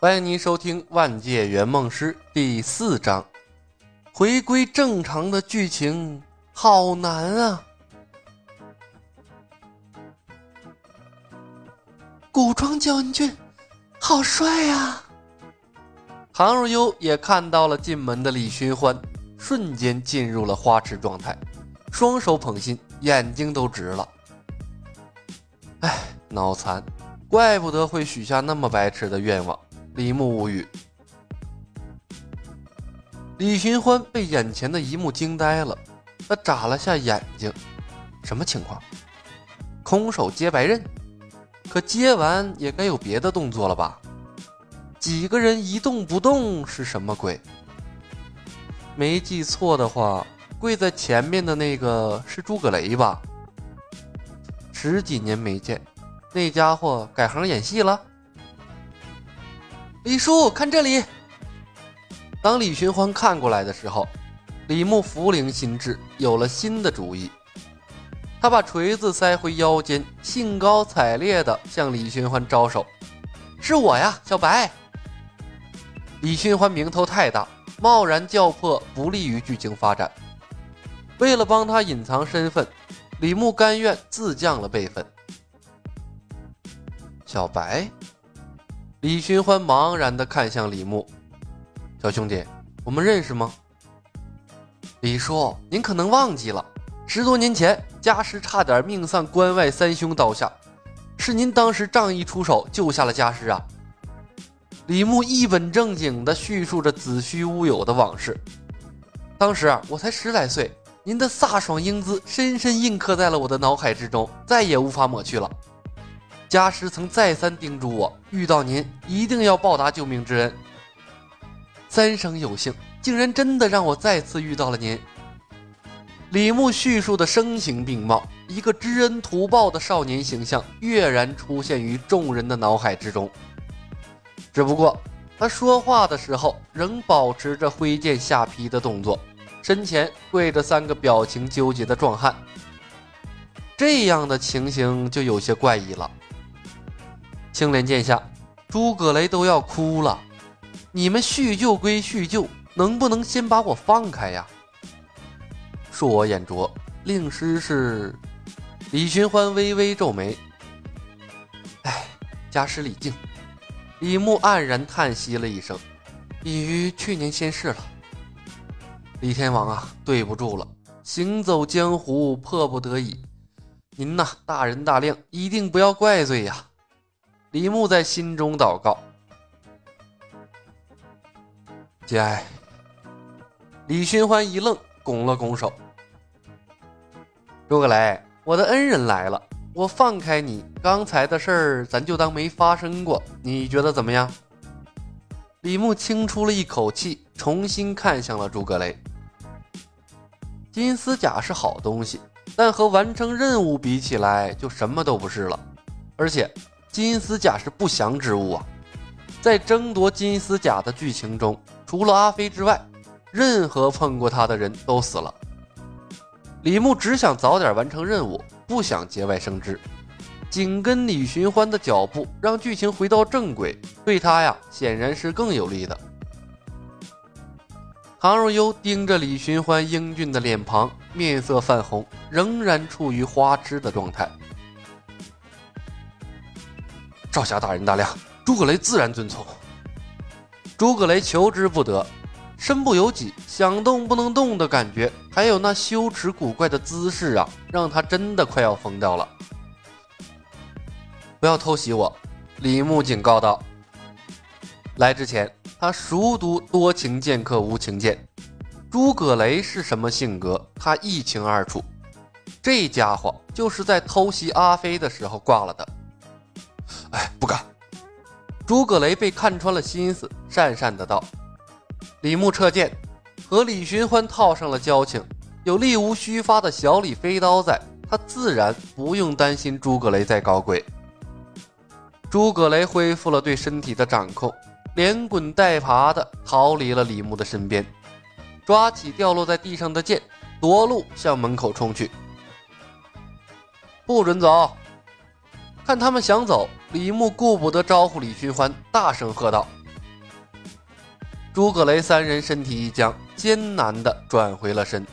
欢迎您收听《万界圆梦师》第四章，回归正常的剧情好难啊！古装将军，好帅呀！唐若幽也看到了进门的李寻欢，瞬间进入了花痴状态，双手捧心，眼睛都直了。哎，脑残，怪不得会许下那么白痴的愿望。李牧无语，李寻欢被眼前的一幕惊呆了，他眨了下眼睛，什么情况？空手接白刃？可接完也该有别的动作了吧？几个人一动不动是什么鬼？没记错的话，跪在前面的那个是诸葛雷吧？十几年没见，那家伙改行演戏了？李叔，看这里！当李寻欢看过来的时候，李牧福灵心智，有了新的主意。他把锤子塞回腰间，兴高采烈地向李寻欢招手：“是我呀，小白。”李寻欢名头太大，贸然叫破不利于剧情发展。为了帮他隐藏身份，李牧甘愿自降了辈分。小白。李寻欢茫然地看向李牧：“小兄弟，我们认识吗？”李叔，您可能忘记了，十多年前家师差点命丧关外三凶刀下，是您当时仗义出手救下了家师啊！李牧一本正经地叙述着子虚乌有的往事。当时啊我才十来岁，您的飒爽英姿深深印刻在了我的脑海之中，再也无法抹去了。家师曾再三叮嘱我，遇到您一定要报答救命之恩。三生有幸，竟然真的让我再次遇到了您。李牧叙述的声情并茂，一个知恩图报的少年形象跃然出现于众人的脑海之中。只不过他说话的时候仍保持着挥剑下劈的动作，身前跪着三个表情纠结的壮汉。这样的情形就有些怪异了。青莲剑下，诸葛雷都要哭了。你们叙旧归叙旧，能不能先把我放开呀？恕我眼拙，令师是……李寻欢微微皱眉。哎，家师李靖。李牧黯然叹息了一声，已于去年仙逝了。李天王啊，对不住了，行走江湖迫不得已。您呐，大人大量，一定不要怪罪呀。李牧在心中祷告：“节哀。”李寻欢一愣，拱了拱手：“诸葛雷，我的恩人来了，我放开你，刚才的事儿咱就当没发生过，你觉得怎么样？”李牧轻出了一口气，重新看向了诸葛雷：“金丝甲是好东西，但和完成任务比起来，就什么都不是了，而且……”金丝甲是不祥之物啊！在争夺金丝甲的剧情中，除了阿飞之外，任何碰过他的人都死了。李牧只想早点完成任务，不想节外生枝，紧跟李寻欢的脚步，让剧情回到正轨，对他呀显然是更有利的。唐若幽盯着李寻欢英俊的脸庞，面色泛红，仍然处于花痴的状态。少侠大人大量，诸葛雷自然遵从。诸葛雷求之不得，身不由己，想动不能动的感觉，还有那羞耻古怪的姿势啊，让他真的快要疯掉了。不要偷袭我，李牧警告道。来之前，他熟读多情剑客无情剑，诸葛雷是什么性格，他一清二楚。这家伙就是在偷袭阿飞的时候挂了的。哎，不敢！诸葛雷被看穿了心思，讪讪的道：“李牧撤剑，和李寻欢套上了交情，有力无虚发的小李飞刀在，他自然不用担心诸葛雷在搞鬼。”诸葛雷恢复了对身体的掌控，连滚带爬的逃离了李牧的身边，抓起掉落在地上的剑，夺路向门口冲去。不准走！看他们想走，李牧顾不得招呼李寻欢，大声喝道：“诸葛雷三人身体一僵，艰难地转回了身。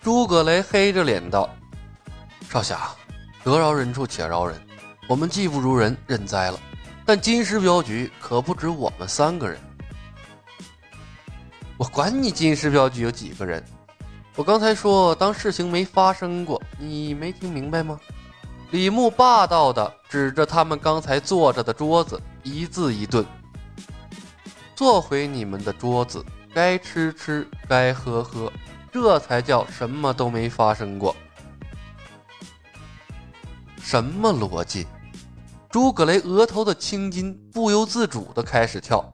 诸葛雷黑着脸道：“少侠，得饶人处且饶人，我们技不如人，认栽了。但金石镖局可不止我们三个人。我管你金石镖局有几个人，我刚才说当事情没发生过，你没听明白吗？”李牧霸道地指着他们刚才坐着的桌子，一字一顿。坐回你们的桌子，该吃吃，该喝喝，这才叫什么都没发生过。什么逻辑？诸葛雷额头的青筋不由自主地开始跳。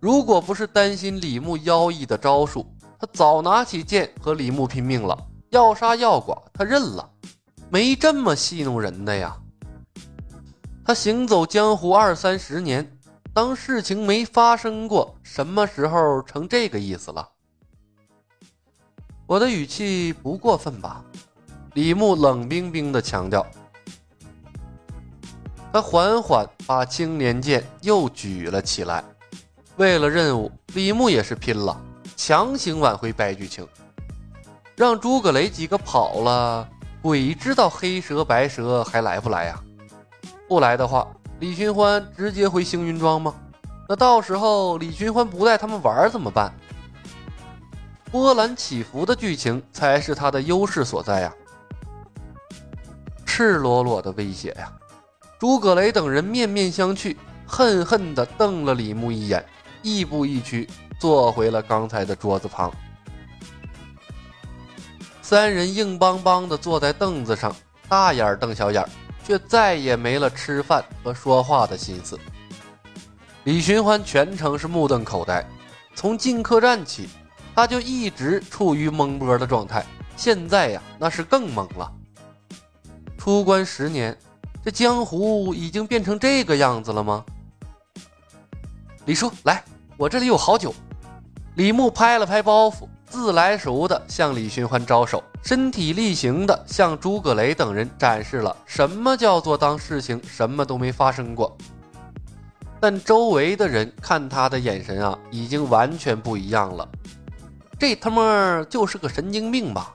如果不是担心李牧妖异的招数，他早拿起剑和李牧拼命了。要杀要剐，他认了，没这么戏弄人的呀。他行走江湖二三十年。当事情没发生过，什么时候成这个意思了？我的语气不过分吧？李牧冷冰冰的强调。他缓缓把青莲剑又举了起来。为了任务，李牧也是拼了，强行挽回白剧情，让诸葛雷几个跑了，鬼知道黑蛇白蛇还来不来呀？不来的话。李寻欢直接回星云庄吗？那到时候李寻欢不带他们玩怎么办？波澜起伏的剧情才是他的优势所在呀！赤裸裸的威胁呀！诸葛雷等人面面相觑，恨恨地瞪了李牧一眼，亦步亦趋坐回了刚才的桌子旁。三人硬邦邦地坐在凳子上，大眼瞪小眼。却再也没了吃饭和说话的心思。李寻欢全程是目瞪口呆，从进客栈起，他就一直处于懵波的状态。现在呀，那是更懵了。出关十年，这江湖已经变成这个样子了吗？李叔，来，我这里有好酒。李牧拍了拍包袱。自来熟的向李寻欢招手，身体力行的向诸葛雷等人展示了什么叫做当事情什么都没发生过。但周围的人看他的眼神啊，已经完全不一样了。这他妈就是个神经病吧？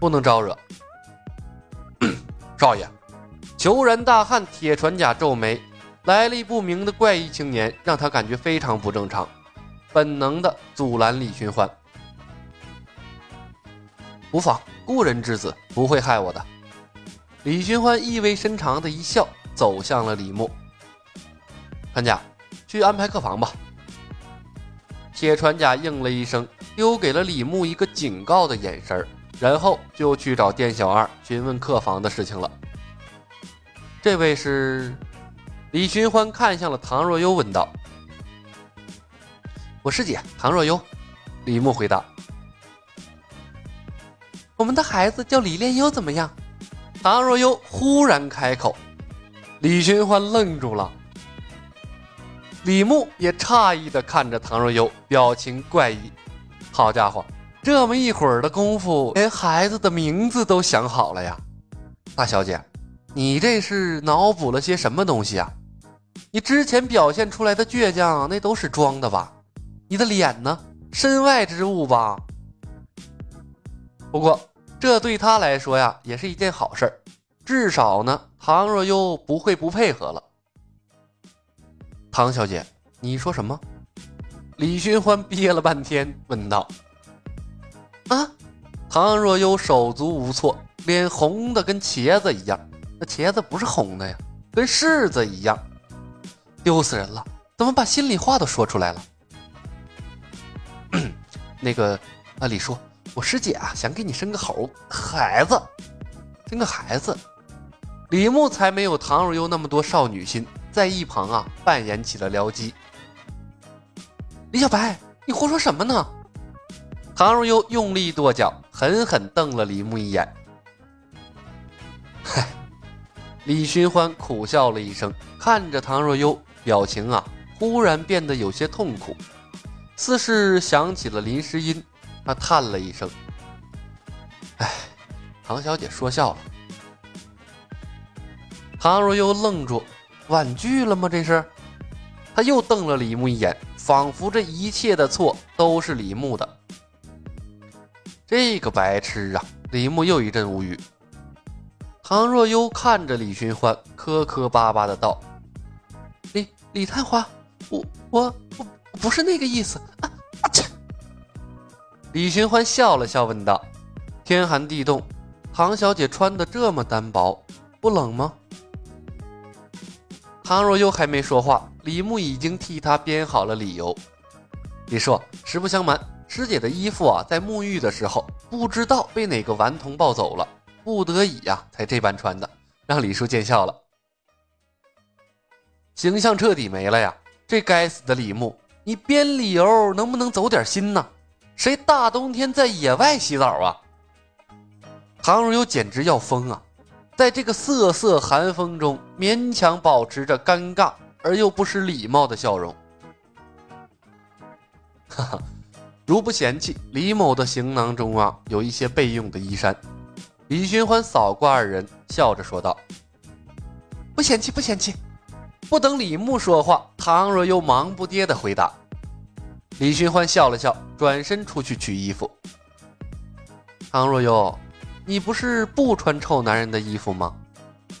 不能招惹。少爷，虬髯大汉铁船甲皱眉，来历不明的怪异青年让他感觉非常不正常，本能的阻拦李寻欢。无妨，故人之子不会害我的。李寻欢意味深长的一笑，走向了李牧。船家，去安排客房吧。铁船甲应了一声，丢给了李牧一个警告的眼神然后就去找店小二询问客房的事情了。这位是？李寻欢看向了唐若幽，问道：“我师姐唐若幽。”李牧回答。我们的孩子叫李炼优怎么样？唐若幽忽然开口，李寻欢愣住了。李牧也诧异的看着唐若幽，表情怪异。好家伙，这么一会儿的功夫，连孩子的名字都想好了呀！大小姐，你这是脑补了些什么东西啊？你之前表现出来的倔强，那都是装的吧？你的脸呢？身外之物吧？不过，这对他来说呀，也是一件好事儿。至少呢，唐若幽不会不配合了。唐小姐，你说什么？李寻欢憋了半天，问道。啊！唐若幽手足无措，脸红的跟茄子一样。那茄子不是红的呀，跟柿子一样。丢死人了！怎么把心里话都说出来了？那个，啊，李叔。我师姐啊，想给你生个猴孩子，生个孩子。李牧才没有唐若幽那么多少女心，在一旁啊扮演起了僚机。李小白，你胡说什么呢？唐若幽用力跺脚，狠狠瞪了李牧一眼。嗨，李寻欢苦笑了一声，看着唐若幽，表情啊忽然变得有些痛苦，似是想起了林诗音。他叹了一声：“哎，唐小姐说笑了。”唐若幽愣住：“婉拒了吗？这是？他又瞪了李牧一眼，仿佛这一切的错都是李牧的。这个白痴啊！李牧又一阵无语。唐若幽看着李寻欢，磕磕巴巴的道：“李李探花，我我我不是那个意思啊！”李寻欢笑了笑，问道：“天寒地冻，唐小姐穿的这么单薄，不冷吗？”唐若幽还没说话，李牧已经替他编好了理由。李硕，实不相瞒，师姐的衣服啊，在沐浴的时候不知道被哪个顽童抱走了，不得已呀，才这般穿的，让李叔见笑了。形象彻底没了呀！这该死的李牧，你编理由能不能走点心呢？谁大冬天在野外洗澡啊？唐若幽简直要疯啊！在这个瑟瑟寒风中，勉强保持着尴尬而又不失礼貌的笑容。哈哈，如不嫌弃，李某的行囊中啊有一些备用的衣衫。李寻欢扫过二人，笑着说道：“不嫌弃，不嫌弃。”不等李牧说话，唐若又忙不迭的回答。李寻欢笑了笑，转身出去取衣服。唐若幽。你不是不穿臭男人的衣服吗？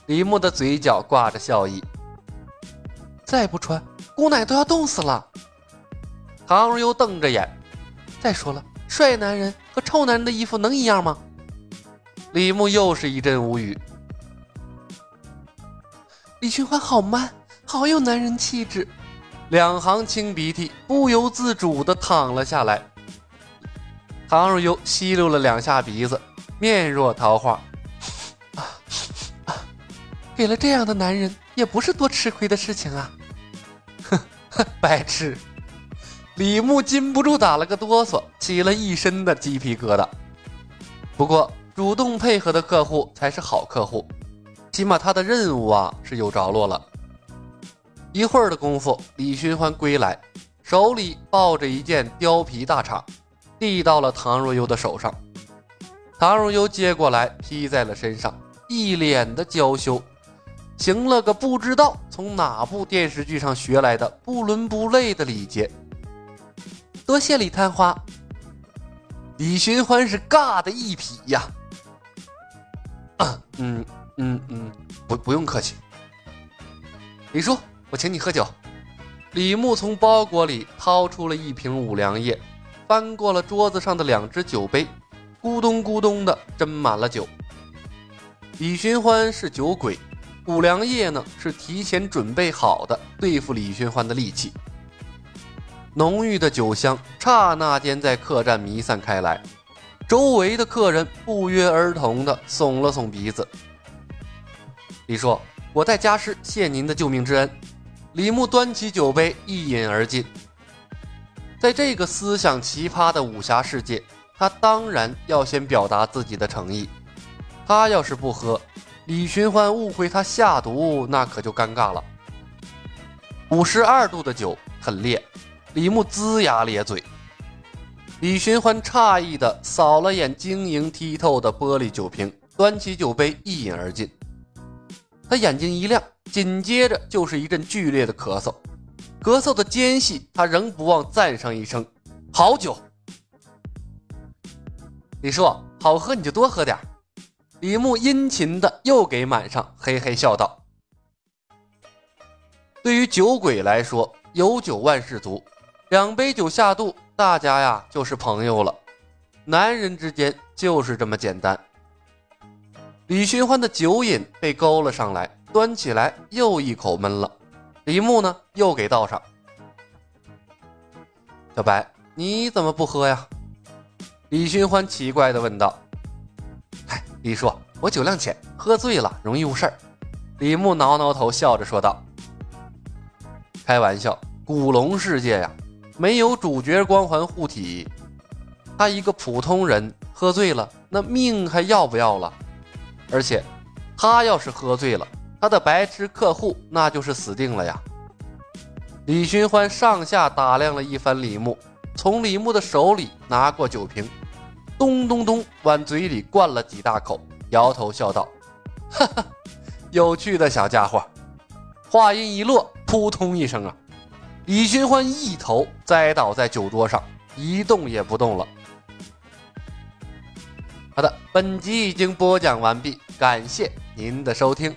李牧的嘴角挂着笑意。再不穿，姑奶都要冻死了。唐若幽瞪着眼。再说了，帅男人和臭男人的衣服能一样吗？李牧又是一阵无语。李寻欢好 man，好有男人气质。两行清鼻涕不由自主地淌了下来。唐若幽吸溜了两下鼻子。面若桃花，啊啊！给了这样的男人，也不是多吃亏的事情啊！哼，白痴！李牧禁不住打了个哆嗦，起了一身的鸡皮疙瘩。不过，主动配合的客户才是好客户，起码他的任务啊是有着落了。一会儿的功夫，李寻欢归来，手里抱着一件貂皮大氅，递到了唐若幽的手上。唐若幽接过来，披在了身上，一脸的娇羞，行了个不知道从哪部电视剧上学来的不伦不类的礼节。多谢李探花。李寻欢是尬的一匹呀。嗯嗯嗯，不不用客气。李叔，我请你喝酒。李牧从包裹里掏出了一瓶五粮液，翻过了桌子上的两只酒杯。咕咚咕咚的斟满了酒。李寻欢是酒鬼，五粮液呢是提前准备好的对付李寻欢的利器。浓郁的酒香刹那间在客栈弥散开来，周围的客人不约而同的耸了耸鼻子。李叔，我代家师谢您的救命之恩。李牧端起酒杯一饮而尽。在这个思想奇葩的武侠世界。他当然要先表达自己的诚意。他要是不喝，李寻欢误会他下毒，那可就尴尬了。五十二度的酒很烈，李牧龇牙咧嘴。李寻欢诧异的扫了眼晶莹剔透的玻璃酒瓶，端起酒杯一饮而尽。他眼睛一亮，紧接着就是一阵剧烈的咳嗽。咳嗽的间隙，他仍不忘赞上一声：“好酒。”李叔，好喝你就多喝点李牧殷勤的又给满上，嘿嘿笑道：“对于酒鬼来说，有酒万事足，两杯酒下肚，大家呀就是朋友了。男人之间就是这么简单。”李寻欢的酒瘾被勾了上来，端起来又一口闷了。李牧呢，又给倒上。小白，你怎么不喝呀？李寻欢奇怪的问道：“嗨，李叔，我酒量浅，喝醉了容易误事儿。”李牧挠挠头，笑着说道：“开玩笑，古龙世界呀，没有主角光环护体，他一个普通人喝醉了，那命还要不要了？而且，他要是喝醉了，他的白痴客户那就是死定了呀。”李寻欢上下打量了一番李牧，从李牧的手里拿过酒瓶。咚咚咚，往嘴里灌了几大口，摇头笑道：“哈哈，有趣的小家伙。”话音一落，扑通一声啊，李寻欢一头栽倒在酒桌上，一动也不动了。好的，本集已经播讲完毕，感谢您的收听。